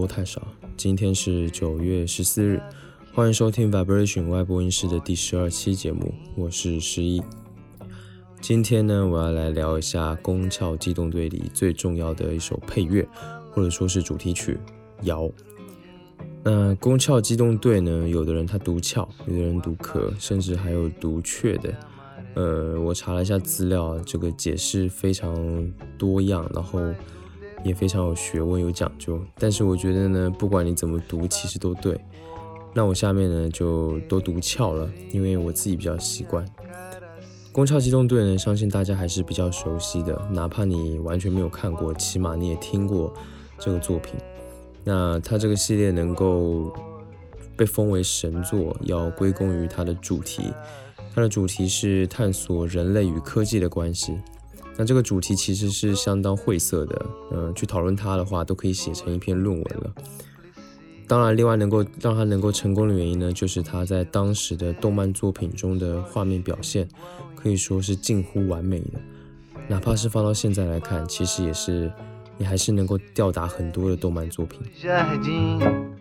太多，太少。今天是九月十四日，欢迎收听 Vibration 外播音室的第十二期节目，我是十一。今天呢，我要来聊一下《宫壳机动队》里最重要的一首配乐，或者说是主题曲《摇》。那《宫壳机动队》呢，有的人他读壳，有的人读壳，甚至还有读雀的。呃，我查了一下资料，这个解释非常多样，然后。也非常有学问、有讲究，但是我觉得呢，不管你怎么读，其实都对。那我下面呢就都读翘了，因为我自己比较习惯。宫壳机动队呢，相信大家还是比较熟悉的，哪怕你完全没有看过，起码你也听过这个作品。那它这个系列能够被封为神作，要归功于它的主题。它的主题是探索人类与科技的关系。那这个主题其实是相当晦涩的，嗯，去讨论它的话，都可以写成一篇论文了。当然，另外能够让它能够成功的原因呢，就是它在当时的动漫作品中的画面表现，可以说是近乎完美的。哪怕是放到现在来看，其实也是，也还是能够吊打很多的动漫作品。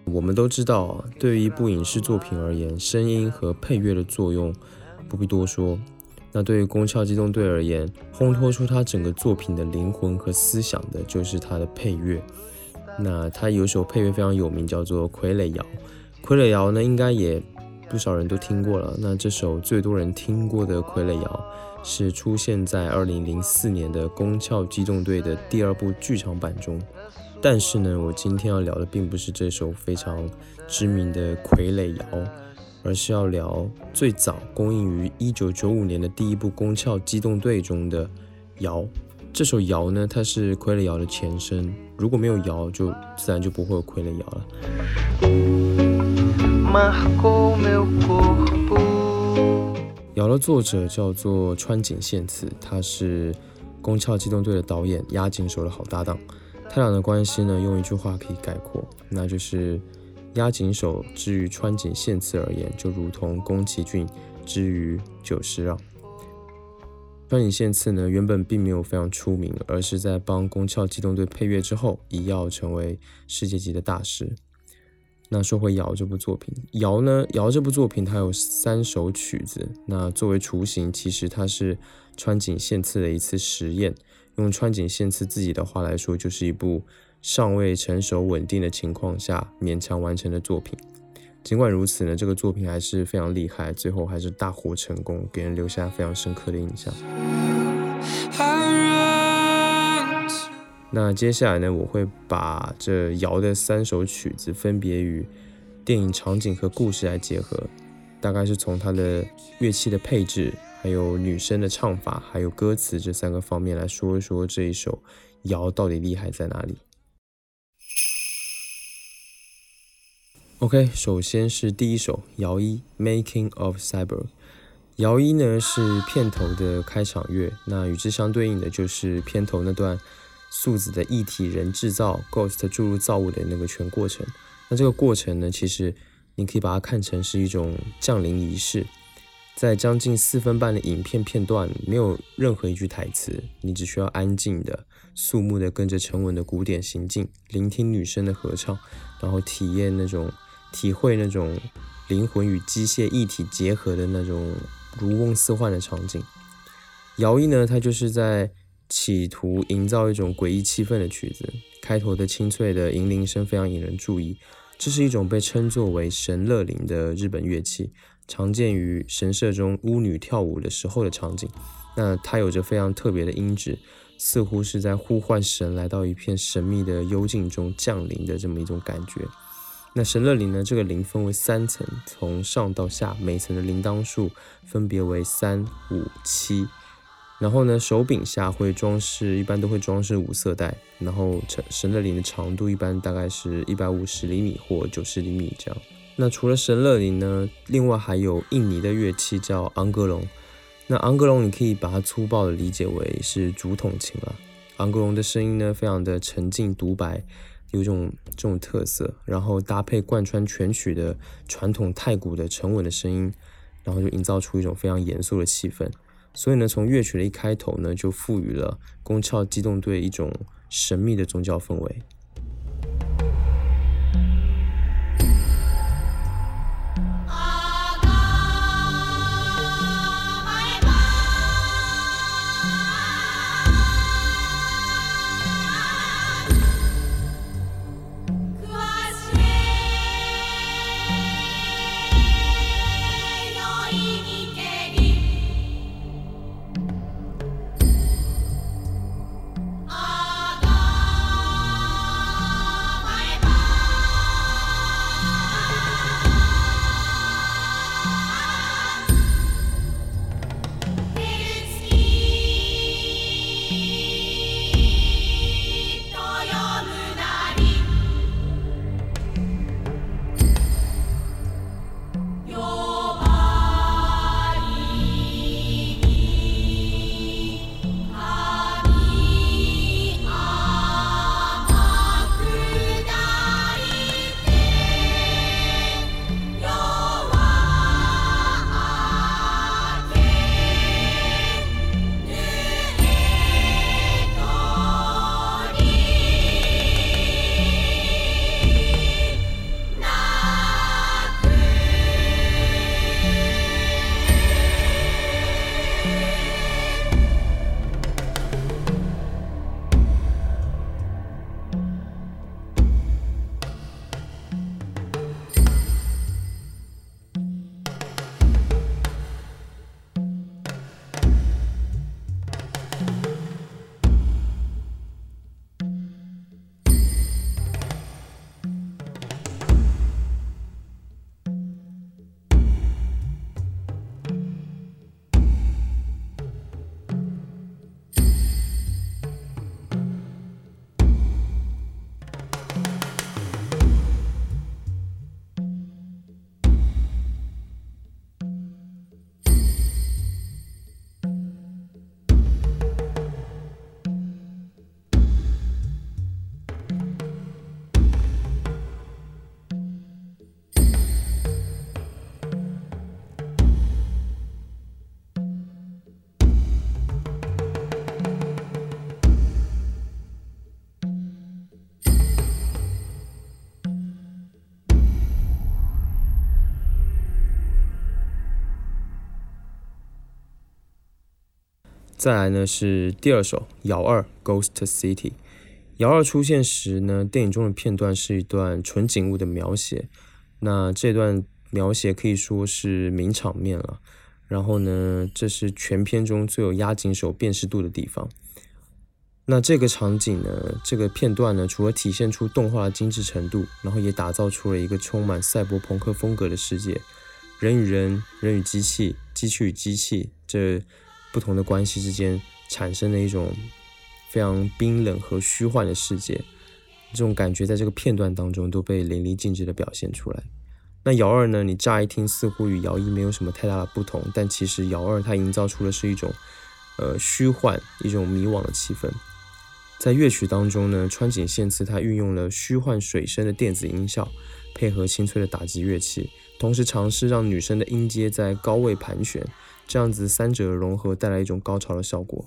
我们都知道啊，对于一部影视作品而言，声音和配乐的作用不必多说。那对于《宫壳机动队》而言，烘托出它整个作品的灵魂和思想的，就是它的配乐。那它有首配乐非常有名，叫做《傀儡摇》。《傀儡摇》呢，应该也不少人都听过了。那这首最多人听过的《傀儡摇》，是出现在2004年的《宫壳机动队》的第二部剧场版中。但是呢，我今天要聊的并不是这首非常知名的《傀儡摇》。而是要聊最早公映于一九九五年的第一部《宫壳机动队》中的《摇》。这首《摇》呢，它是《傀儡摇》的前身。如果没有《摇》，就自然就不会有《傀儡摇》了。《摇》的作者叫做川井宪次，他是《宫壳机动队》的导演押井守的好搭档。他俩的关系呢，用一句话可以概括，那就是。押井守之于川井宪次而言，就如同宫崎骏之于久石让。川井宪次呢，原本并没有非常出名，而是在帮《宫壳机动队》配乐之后，一跃成为世界级的大师。那说回《摇》这部作品，《摇》呢，《摇》这部作品它有三首曲子。那作为雏形，其实它是川井宪次的一次实验。用川井宪次自己的话来说，就是一部。尚未成熟稳定的情况下勉强完成的作品，尽管如此呢，这个作品还是非常厉害，最后还是大获成功，给人留下非常深刻的印象。那接下来呢，我会把这瑶的三首曲子分别与电影场景和故事来结合，大概是从它的乐器的配置，还有女生的唱法，还有歌词这三个方面来说一说这一首瑶到底厉害在哪里。OK，首先是第一首《摇一 Making of Cyber》。摇一呢是片头的开场乐，那与之相对应的就是片头那段素子的一体人制造 Ghost 注入造物的那个全过程。那这个过程呢，其实你可以把它看成是一种降临仪式。在将近四分半的影片片段，没有任何一句台词，你只需要安静的、肃穆的跟着沉稳的鼓点行进，聆听女声的合唱，然后体验那种。体会那种灵魂与机械一体结合的那种如梦似幻的场景。摇曳呢，它就是在企图营造一种诡异气氛的曲子。开头的清脆的银铃声非常引人注意。这是一种被称作为神乐铃的日本乐器，常见于神社中巫女跳舞的时候的场景。那它有着非常特别的音质，似乎是在呼唤神来到一片神秘的幽静中降临的这么一种感觉。那神乐铃呢？这个铃分为三层，从上到下，每层的铃铛数分别为三、五、七。然后呢，手柄下会装饰，一般都会装饰五色带。然后神神乐铃的长度一般大概是一百五十厘米或九十厘米这样。那除了神乐铃呢，另外还有印尼的乐器叫昂格隆。那昂格隆你可以把它粗暴的理解为是竹筒琴了。昂格隆的声音呢，非常的沉静独白。有一种这种特色，然后搭配贯穿全曲的传统太鼓的沉稳的声音，然后就营造出一种非常严肃的气氛。所以呢，从乐曲的一开头呢，就赋予了宫壳机动队一种神秘的宗教氛围。再来呢是第二首瑶二 Ghost City。瑶二出现时呢，电影中的片段是一段纯景物的描写，那这段描写可以说是名场面了。然后呢，这是全片中最有押井守辨识度的地方。那这个场景呢，这个片段呢，除了体现出动画的精致程度，然后也打造出了一个充满赛博朋克风格的世界，人与人、人与机器、机器与机器这不同的关系之间产生的一种非常冰冷和虚幻的世界，这种感觉在这个片段当中都被淋漓尽致的表现出来。那姚二呢，你乍一听似乎与姚一没有什么太大的不同，但其实姚二它营造出的是一种呃虚幻、一种迷惘的气氛。在乐曲当中呢，川井宪次他运用了虚幻水声的电子音效，配合清脆的打击乐器，同时尝试让女声的音阶在高位盘旋，这样子三者融合带来一种高潮的效果。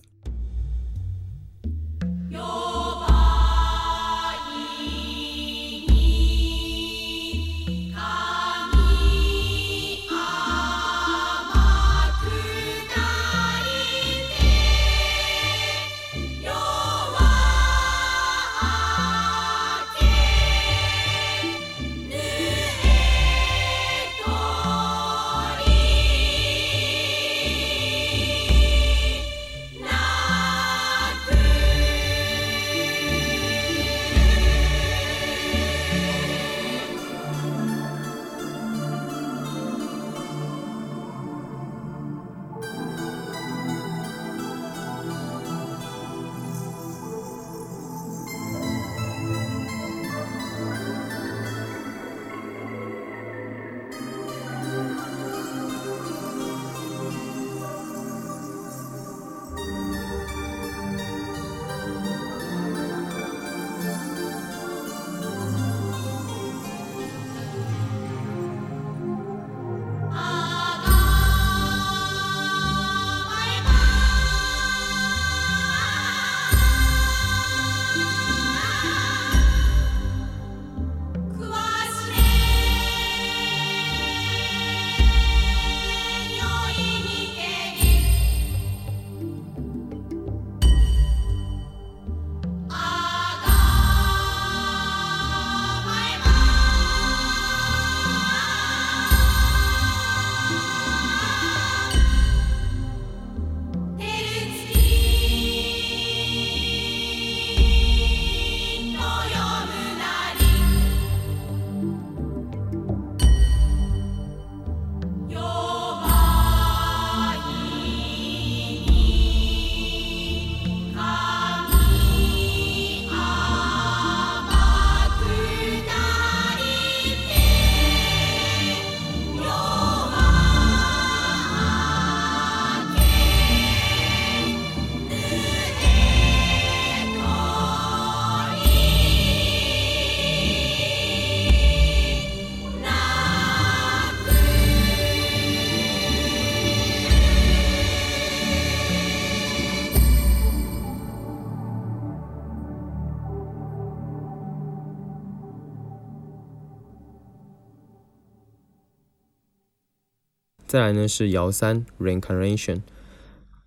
再来呢是摇三 Reincarnation，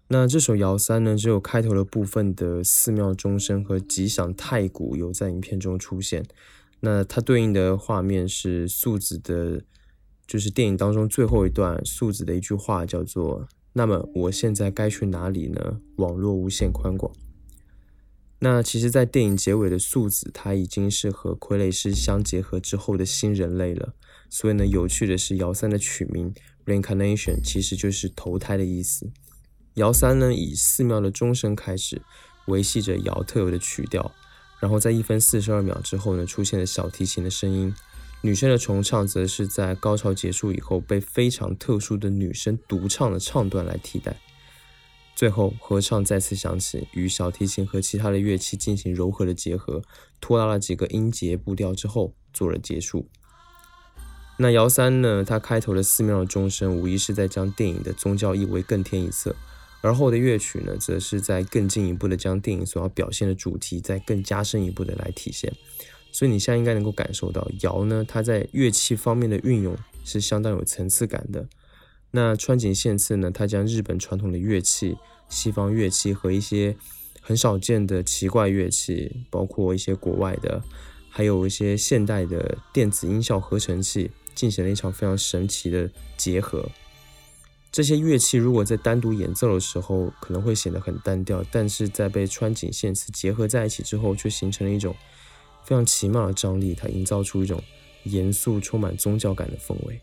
那这首摇三呢只有开头的部分的寺庙钟声和吉祥太鼓有在影片中出现，那它对应的画面是素子的，就是电影当中最后一段素子的一句话叫做“那么我现在该去哪里呢？网络无限宽广。”那其实，在电影结尾的素子，他已经是和傀儡师相结合之后的新人类了。所以呢，有趣的是，摇三的取名 Reincarnation 其实就是投胎的意思。摇三呢，以寺庙的钟声开始，维系着摇特有的曲调，然后在一分四十二秒之后呢，出现了小提琴的声音。女生的重唱则是在高潮结束以后，被非常特殊的女生独唱的唱段来替代。最后，合唱再次响起，与小提琴和其他的乐器进行柔和的结合，拖拉了几个音节步调之后，做了结束。那姚三呢？它开头的寺庙的钟声，无疑是在将电影的宗教意味更添一色；而后的乐曲呢，则是在更进一步的将电影所要表现的主题，再更加深一步的来体现。所以你现在应该能够感受到，姚呢，它在乐器方面的运用是相当有层次感的。那川井宪次呢，他将日本传统的乐器西方乐器和一些很少见的奇怪乐器，包括一些国外的，还有一些现代的电子音效合成器，进行了一场非常神奇的结合。这些乐器如果在单独演奏的时候，可能会显得很单调，但是在被穿井线词结合在一起之后，却形成了一种非常奇妙的张力，它营造出一种严肃、充满宗教感的氛围。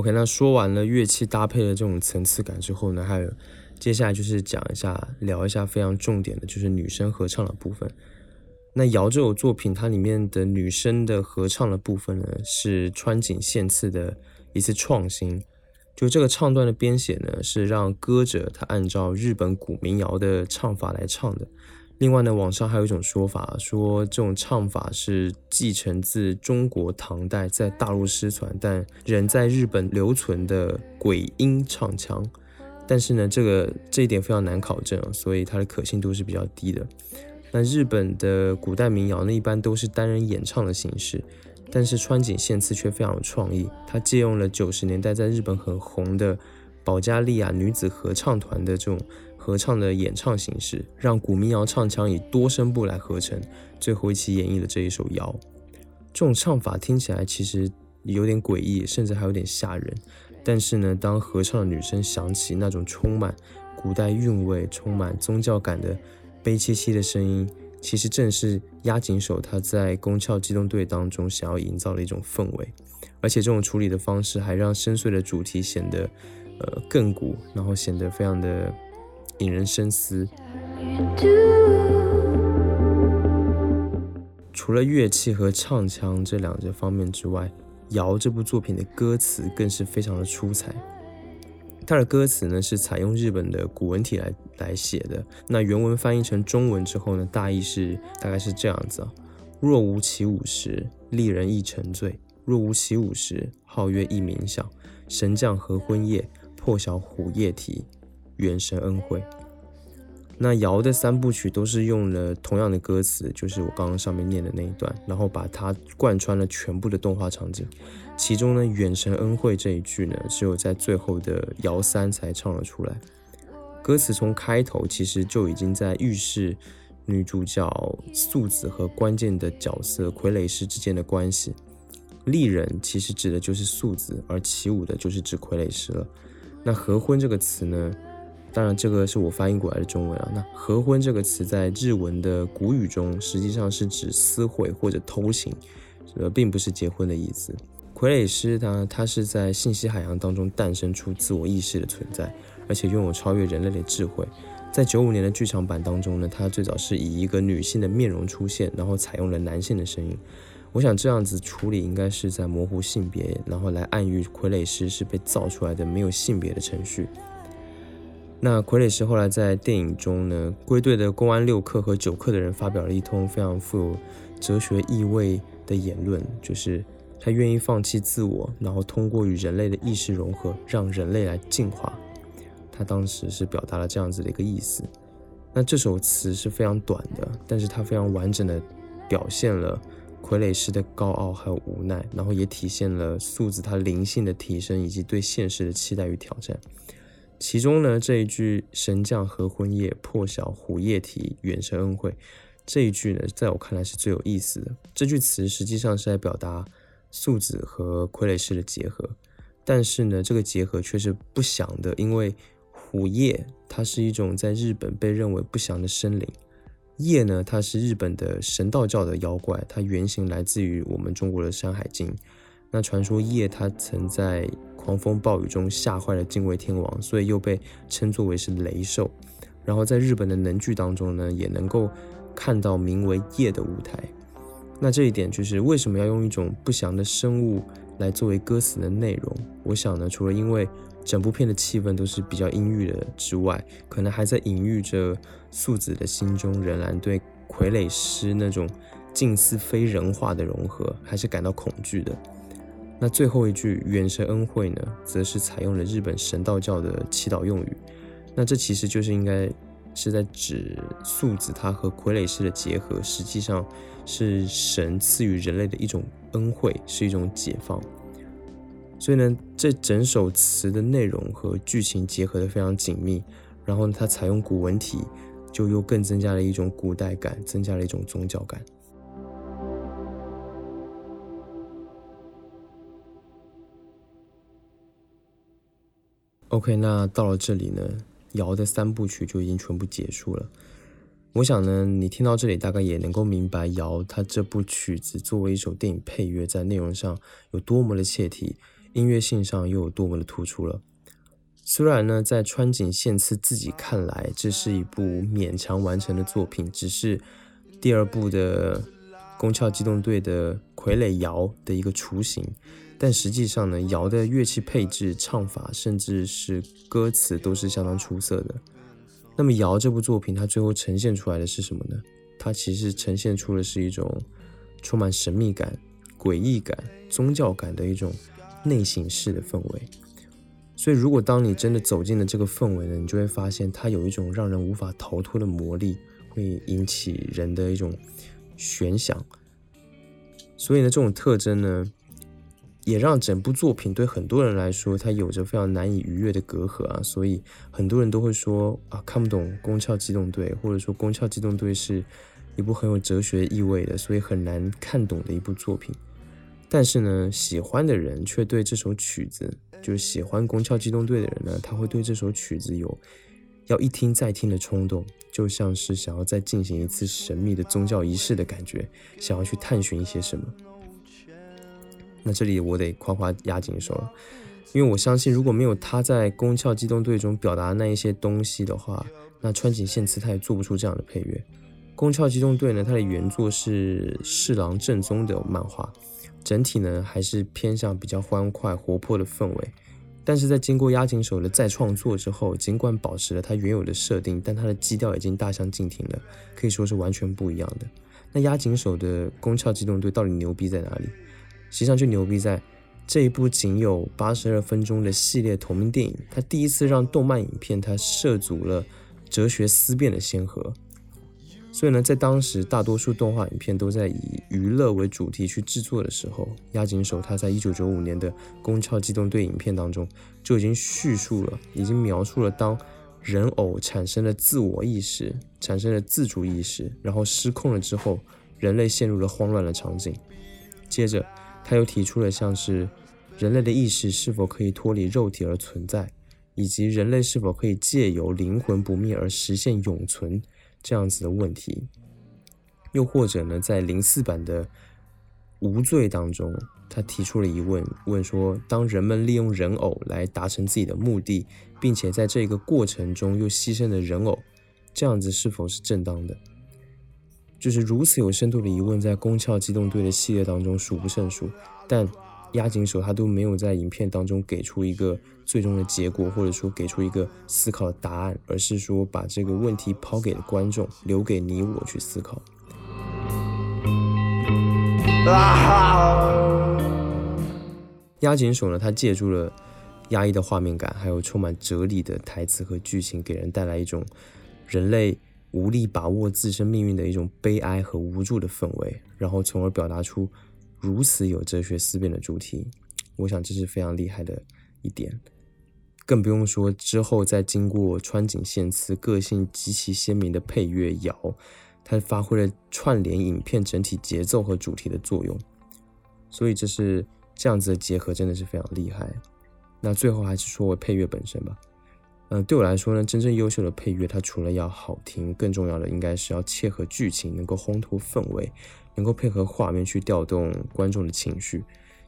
OK，那说完了乐器搭配的这种层次感之后呢，还有接下来就是讲一下、聊一下非常重点的，就是女生合唱的部分。那《瑶》这首作品，它里面的女生的合唱的部分呢，是川井宪次的一次创新。就这个唱段的编写呢，是让歌者他按照日本古民谣的唱法来唱的。另外呢，网上还有一种说法，说这种唱法是继承自中国唐代在大陆失传但仍在日本留存的鬼音唱腔。但是呢，这个这一点非常难考证，所以它的可信度是比较低的。那日本的古代民谣呢，一般都是单人演唱的形式，但是川井宪次却非常有创意，他借用了九十年代在日本很红的保加利亚女子合唱团的这种合唱的演唱形式，让古民谣唱腔以多声部来合成，最后一起演绎了这一首谣。这种唱法听起来其实有点诡异，甚至还有点吓人。但是呢，当合唱的女声响起那种充满古代韵味、充满宗教感的。悲戚戚的声音，其实正是押井守他在《宫壳机动队》当中想要营造的一种氛围，而且这种处理的方式还让深邃的主题显得呃亘古，然后显得非常的引人深思。除了乐器和唱腔这两个方面之外，《谣》这部作品的歌词更是非常的出彩。它的歌词呢是采用日本的古文体来来写的。那原文翻译成中文之后呢，大意是大概是这样子啊：若无其舞时，丽人亦沉醉；若无其舞时，皓月亦冥想。神将合婚夜，破晓虎夜啼，元神恩惠。那瑶的三部曲都是用了同样的歌词，就是我刚刚上面念的那一段，然后把它贯穿了全部的动画场景。其中呢，“远神恩惠”这一句呢，只有在最后的瑶三才唱了出来。歌词从开头其实就已经在预示女主角素子和关键的角色傀儡师之间的关系。丽人其实指的就是素子，而起舞的就是指傀儡师了。那合婚这个词呢？当然，这个是我翻译过来的中文啊。那“合婚”这个词在日文的古语中，实际上是指私会或者偷情，呃，并不是结婚的意思。傀儡师呢他是在信息海洋当中诞生出自我意识的存在，而且拥有超越人类的智慧。在九五年的剧场版当中呢，他最早是以一个女性的面容出现，然后采用了男性的声音。我想这样子处理应该是在模糊性别，然后来暗喻傀儡师是被造出来的没有性别的程序。那傀儡师后来在电影中呢，归队的公安六课和九课的人发表了一通非常富有哲学意味的言论，就是他愿意放弃自我，然后通过与人类的意识融合，让人类来进化。他当时是表达了这样子的一个意思。那这首词是非常短的，但是它非常完整的表现了傀儡师的高傲还有无奈，然后也体现了素子他灵性的提升以及对现实的期待与挑战。其中呢，这一句“神将合婚夜，破晓虎夜啼，远神恩惠”这一句呢，在我看来是最有意思的。这句词实际上是在表达素子和傀儡师的结合，但是呢，这个结合却是不祥的，因为虎夜它是一种在日本被认为不祥的生灵，夜呢，它是日本的神道教的妖怪，它原型来自于我们中国的《山海经》。那传说夜它曾在狂风暴雨中吓坏了敬畏天王，所以又被称作为是雷兽。然后在日本的能剧当中呢，也能够看到名为夜的舞台。那这一点就是为什么要用一种不祥的生物来作为歌词的内容？我想呢，除了因为整部片的气氛都是比较阴郁的之外，可能还在隐喻着素子的心中仍然对傀儡师那种近似非人化的融合，还是感到恐惧的。那最后一句“远神恩惠”呢，则是采用了日本神道教的祈祷用语。那这其实就是应该是在指素子他和傀儡师的结合，实际上是神赐予人类的一种恩惠，是一种解放。所以呢，这整首词的内容和剧情结合的非常紧密，然后，它采用古文体，就又更增加了一种古代感，增加了一种宗教感。OK，那到了这里呢，瑶的三部曲就已经全部结束了。我想呢，你听到这里大概也能够明白瑶他这部曲子作为一首电影配乐，在内容上有多么的切题，音乐性上又有多么的突出了。虽然呢，在川井宪次自己看来，这是一部勉强完成的作品，只是第二部的宫壳机动队的傀儡瑶的一个雏形。但实际上呢，瑶的乐器配置、唱法，甚至是歌词都是相当出色的。那么瑶这部作品，它最后呈现出来的是什么呢？它其实呈现出的是一种充满神秘感、诡异感、宗教感的一种内省式的氛围。所以，如果当你真的走进了这个氛围呢，你就会发现它有一种让人无法逃脱的魔力，会引起人的一种悬想。所以呢，这种特征呢，也让整部作品对很多人来说，它有着非常难以逾越的隔阂啊。所以很多人都会说啊，看不懂《宫壳机动队》，或者说《宫壳机动队》是一部很有哲学意味的，所以很难看懂的一部作品。但是呢，喜欢的人却对这首曲子。就是喜欢《宫壳机动队》的人呢，他会对这首曲子有要一听再听的冲动，就像是想要再进行一次神秘的宗教仪式的感觉，想要去探寻一些什么。那这里我得夸夸押井守了，因为我相信如果没有他在《宫壳机动队》中表达那一些东西的话，那川井宪次他也做不出这样的配乐。《宫壳机动队》呢，它的原作是侍郎正宗的漫画。整体呢还是偏向比较欢快活泼的氛围，但是在经过押井守的再创作之后，尽管保持了它原有的设定，但它的基调已经大相径庭了，可以说是完全不一样的。那押井守的《宫壳机动队》到底牛逼在哪里？实际上就牛逼在这一部仅有八十二分钟的系列同名电影，它第一次让动漫影片它涉足了哲学思辨的先河。所以呢，在当时大多数动画影片都在以娱乐为主题去制作的时候，押井守他在一九九五年的《宫壳机动队》影片当中就已经叙述了，已经描述了当人偶产生了自我意识、产生了自主意识，然后失控了之后，人类陷入了慌乱的场景。接着，他又提出了像是人类的意识是否可以脱离肉体而存在，以及人类是否可以借由灵魂不灭而实现永存。这样子的问题，又或者呢，在零四版的《无罪》当中，他提出了疑问，问说：当人们利用人偶来达成自己的目的，并且在这个过程中又牺牲了人偶，这样子是否是正当的？就是如此有深度的疑问，在《宫壳机动队》的系列当中数不胜数，但。押井守他都没有在影片当中给出一个最终的结果，或者说给出一个思考的答案，而是说把这个问题抛给了观众，留给你我去思考。押井守呢，他借助了压抑的画面感，还有充满哲理的台词和剧情，给人带来一种人类无力把握自身命运的一种悲哀和无助的氛围，然后从而表达出。如此有哲学思辨的主题，我想这是非常厉害的一点，更不用说之后再经过川井宪次个性极其鲜明的配乐摇，它发挥了串联影片整体节奏和主题的作用，所以这是这样子的结合真的是非常厉害。那最后还是说回配乐本身吧，嗯，对我来说呢，真正优秀的配乐，它除了要好听，更重要的应该是要切合剧情，能够烘托氛围。能够配合画面去调动观众的情绪，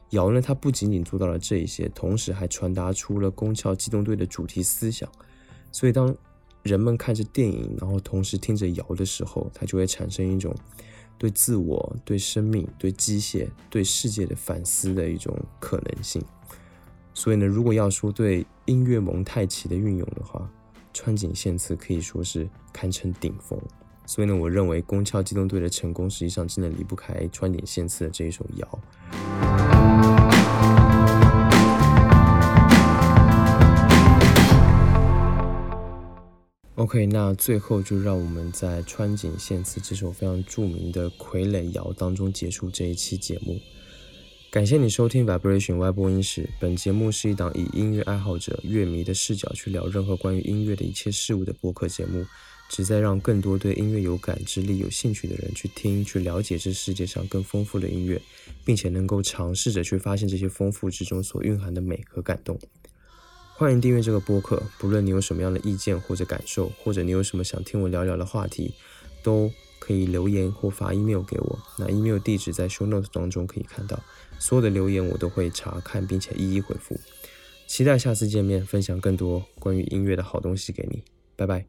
瑶呢，它不仅仅做到了这一些，同时还传达出了《宫桥机动队》的主题思想。所以，当人们看着电影，然后同时听着瑶的时候，它就会产生一种对自我、对生命、对机械、对世界的反思的一种可能性。所以呢，如果要说对音乐蒙太奇的运用的话，川井宪次可以说是堪称顶峰。所以呢，我认为《宫壳机动队》的成功，实际上真的离不开川井宪次的这一首谣。OK，那最后就让我们在川井宪次这首非常著名的傀儡摇当中结束这一期节目。感谢你收听 Vibration 外播音室。本节目是一档以音乐爱好者、乐迷的视角去聊任何关于音乐的一切事物的播客节目。旨在让更多对音乐有感知力、有兴趣的人去听、去了解这世界上更丰富的音乐，并且能够尝试着去发现这些丰富之中所蕴含的美和感动。欢迎订阅这个播客，不论你有什么样的意见或者感受，或者你有什么想听我聊聊的话题，都可以留言或发 email 给我。那 email 地址在 show notes 当中可以看到，所有的留言我都会查看并且一一回复。期待下次见面，分享更多关于音乐的好东西给你。拜拜。